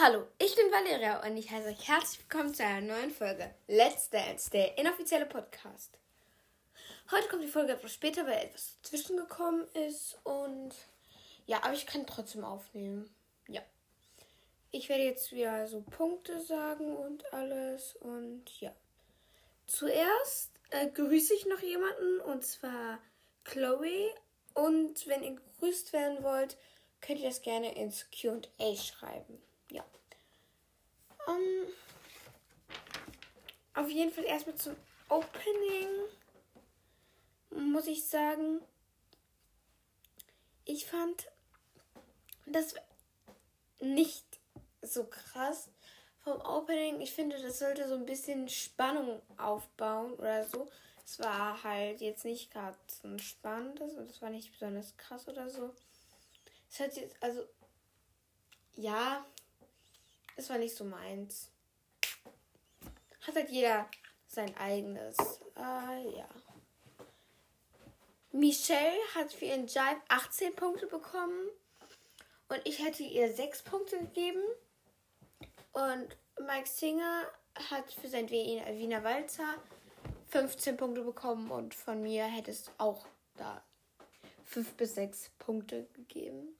Hallo, ich bin Valeria und ich heiße euch herzlich willkommen zu einer neuen Folge Let's Dance, der inoffizielle Podcast. Heute kommt die Folge etwas später, weil etwas zwischengekommen ist und ja, aber ich kann trotzdem aufnehmen. Ja. Ich werde jetzt wieder so Punkte sagen und alles und ja. Zuerst äh, grüße ich noch jemanden und zwar Chloe und wenn ihr gegrüßt werden wollt, könnt ihr das gerne ins QA schreiben. Ja. Ähm, auf jeden Fall erstmal zum Opening muss ich sagen, ich fand das nicht so krass vom Opening. Ich finde, das sollte so ein bisschen Spannung aufbauen oder so. Es war halt jetzt nicht gerade so ein spannendes und es war nicht besonders krass oder so. Es hat jetzt, also, ja, es war nicht so meins. Hat halt jeder sein eigenes. Äh, ja. Michelle hat für ihren Jive 18 Punkte bekommen. Und ich hätte ihr 6 Punkte gegeben. Und Mike Singer hat für sein Wiener Walzer 15 Punkte bekommen. Und von mir hätte es auch da 5 bis 6 Punkte gegeben.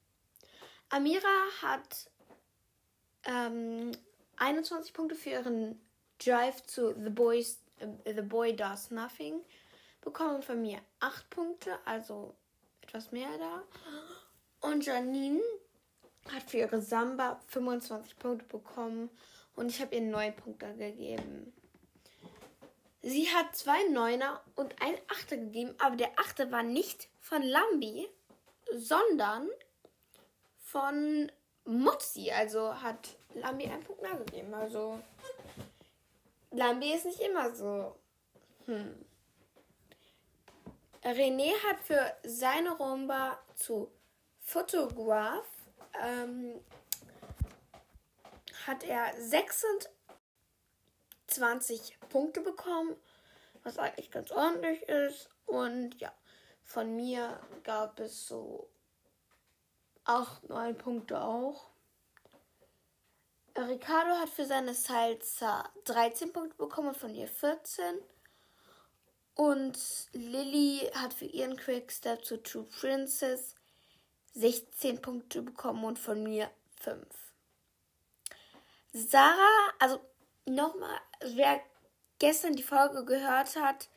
Amira hat ähm, 21 Punkte für ihren Drive zu The, Boys, äh, The Boy Does Nothing bekommen von mir 8 Punkte, also etwas mehr da. Und Janine hat für ihre Samba 25 Punkte bekommen und ich habe ihr 9 Punkte gegeben. Sie hat zwei Neuner und ein Achter gegeben, aber der Achter war nicht von Lambi, sondern von Mutzi. Also hat Lambi einen Punkt mehr gegeben. Also Lambi ist nicht immer so. Hm. René hat für seine Rumba zu Fotograph ähm, hat er 26 Punkte bekommen, was eigentlich ganz ordentlich ist. Und ja, von mir gab es so 8, 9 Punkte auch. Ricardo hat für seine Salsa 13 Punkte bekommen von ihr 14. Und Lilly hat für ihren Quickstep zu True Princess 16 Punkte bekommen und von mir 5. Sarah, also nochmal, wer gestern die Folge gehört hat,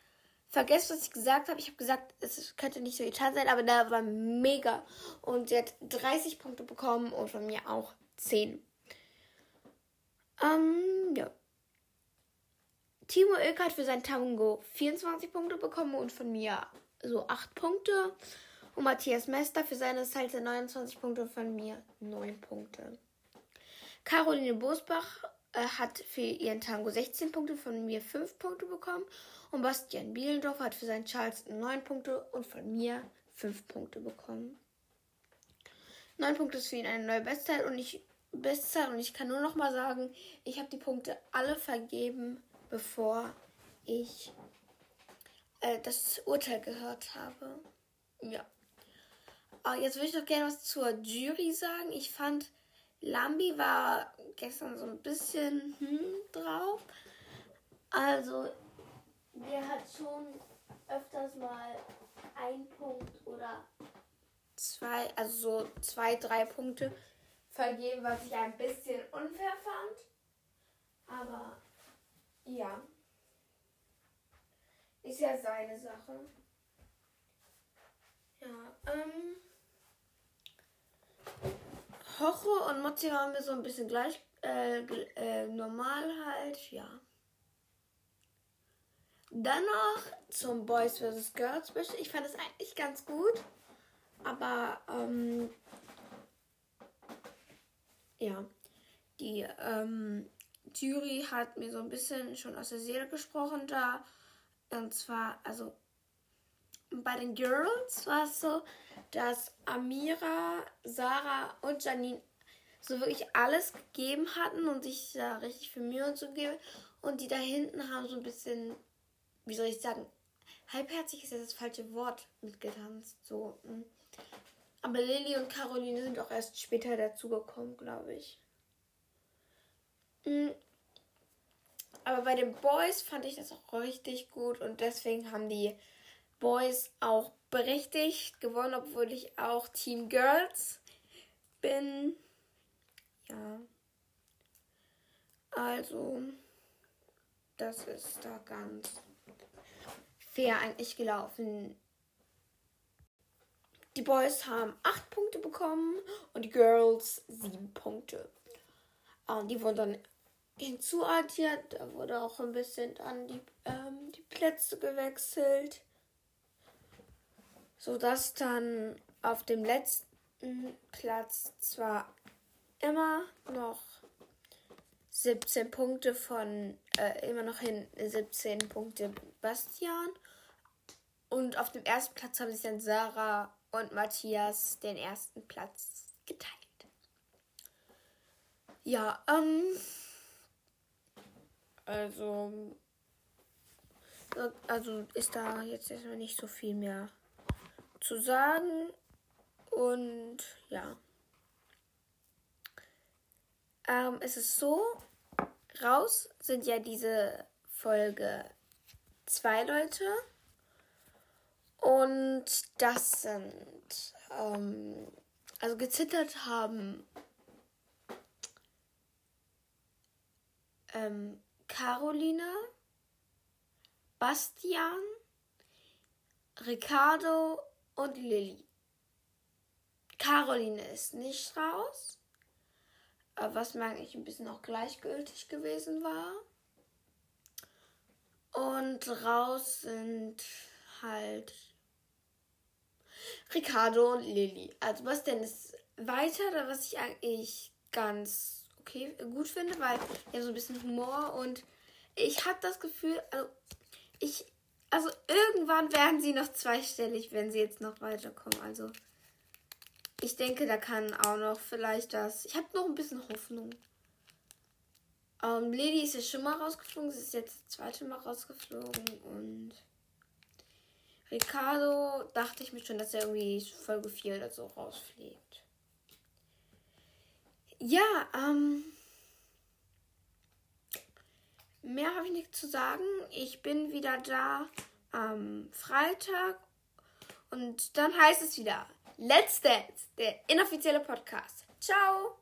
vergesst, was ich gesagt habe. Ich habe gesagt, es könnte nicht so getan sein, aber da war mega. Und sie hat 30 Punkte bekommen und von mir auch 10. Ähm, ja. Timo Ilk hat für sein Tango 24 Punkte bekommen und von mir so 8 Punkte. Und Matthias Mester für seine Salsa 29 Punkte und von mir 9 Punkte. Caroline Bosbach äh, hat für ihren Tango 16 Punkte, von mir 5 Punkte bekommen. Und Bastian Bielendorf hat für seinen Charleston 9 Punkte und von mir 5 Punkte bekommen. 9 Punkte ist für ihn eine neue Bestzeit und ich, Bestzeit und ich kann nur noch mal sagen, ich habe die Punkte alle vergeben, bevor ich äh, das Urteil gehört habe. Ja. Aber jetzt würde ich noch gerne was zur Jury sagen. Ich fand, Lambi war gestern so ein bisschen hm, drauf. Also, der hat schon öfters mal ein Punkt oder zwei, also so zwei, drei Punkte vergeben, was ich ein bisschen unfair fand. Aber ja, ist ja seine Sache. Ja, ähm. Hoche und Mozzi waren wir so ein bisschen gleich äh, äh, normal halt, ja. Dann noch zum Boys vs. Girls Special. Ich fand es eigentlich ganz gut. Aber, ähm, ja, die ähm, Jury hat mir so ein bisschen schon aus der Seele gesprochen da. Und zwar, also bei den Girls war es so, dass Amira, Sarah und Janine so wirklich alles gegeben hatten und sich da richtig viel Mühe und so gegeben. Und die da hinten haben so ein bisschen, wie soll ich sagen, halbherzig ist ja das falsche Wort mitgetanzt. So. Hm. Aber Lilly und Caroline sind auch erst später dazugekommen, glaube ich. Mhm. Aber bei den Boys fand ich das auch richtig gut und deswegen haben die Boys auch berechtigt gewonnen, obwohl ich auch Team Girls bin. Ja. Also, das ist da ganz fair eigentlich gelaufen. Die Boys haben 8 Punkte bekommen und die Girls 7 Punkte. Und die wurden dann hinzuaddiert. Da wurde auch ein bisschen an die, ähm, die Plätze gewechselt. Sodass dann auf dem letzten Platz zwar immer noch 17 Punkte von, äh, immer noch hin 17 Punkte Bastian. Und auf dem ersten Platz haben sich dann Sarah und Matthias den ersten Platz geteilt. Ja, ähm. Also. Also ist da jetzt erstmal nicht so viel mehr zu sagen. Und ja. Ähm, es ist so, raus sind ja diese Folge zwei Leute. Und das sind, ähm, also gezittert haben ähm, Carolina, Bastian, Ricardo und Lilly. Caroline ist nicht raus, was mir eigentlich ein bisschen auch gleichgültig gewesen war. Und raus sind halt Ricardo und Lilly. Also was denn ist weiter, was ich eigentlich ganz okay gut finde, weil ja so ein bisschen Humor und ich habe das Gefühl, also ich also irgendwann werden sie noch zweistellig, wenn sie jetzt noch weiterkommen. Also ich denke, da kann auch noch vielleicht das. Ich habe noch ein bisschen Hoffnung. Ähm, Lady ist ja schon mal rausgeflogen. Sie ist jetzt das zweite Mal rausgeflogen. Und Ricardo dachte ich mir schon, dass er irgendwie Folge 4 oder so rausfliegt. Ja, ähm. Mehr habe ich nicht zu sagen. Ich bin wieder da am Freitag. Und dann heißt es wieder Let's Dance, der inoffizielle Podcast. Ciao!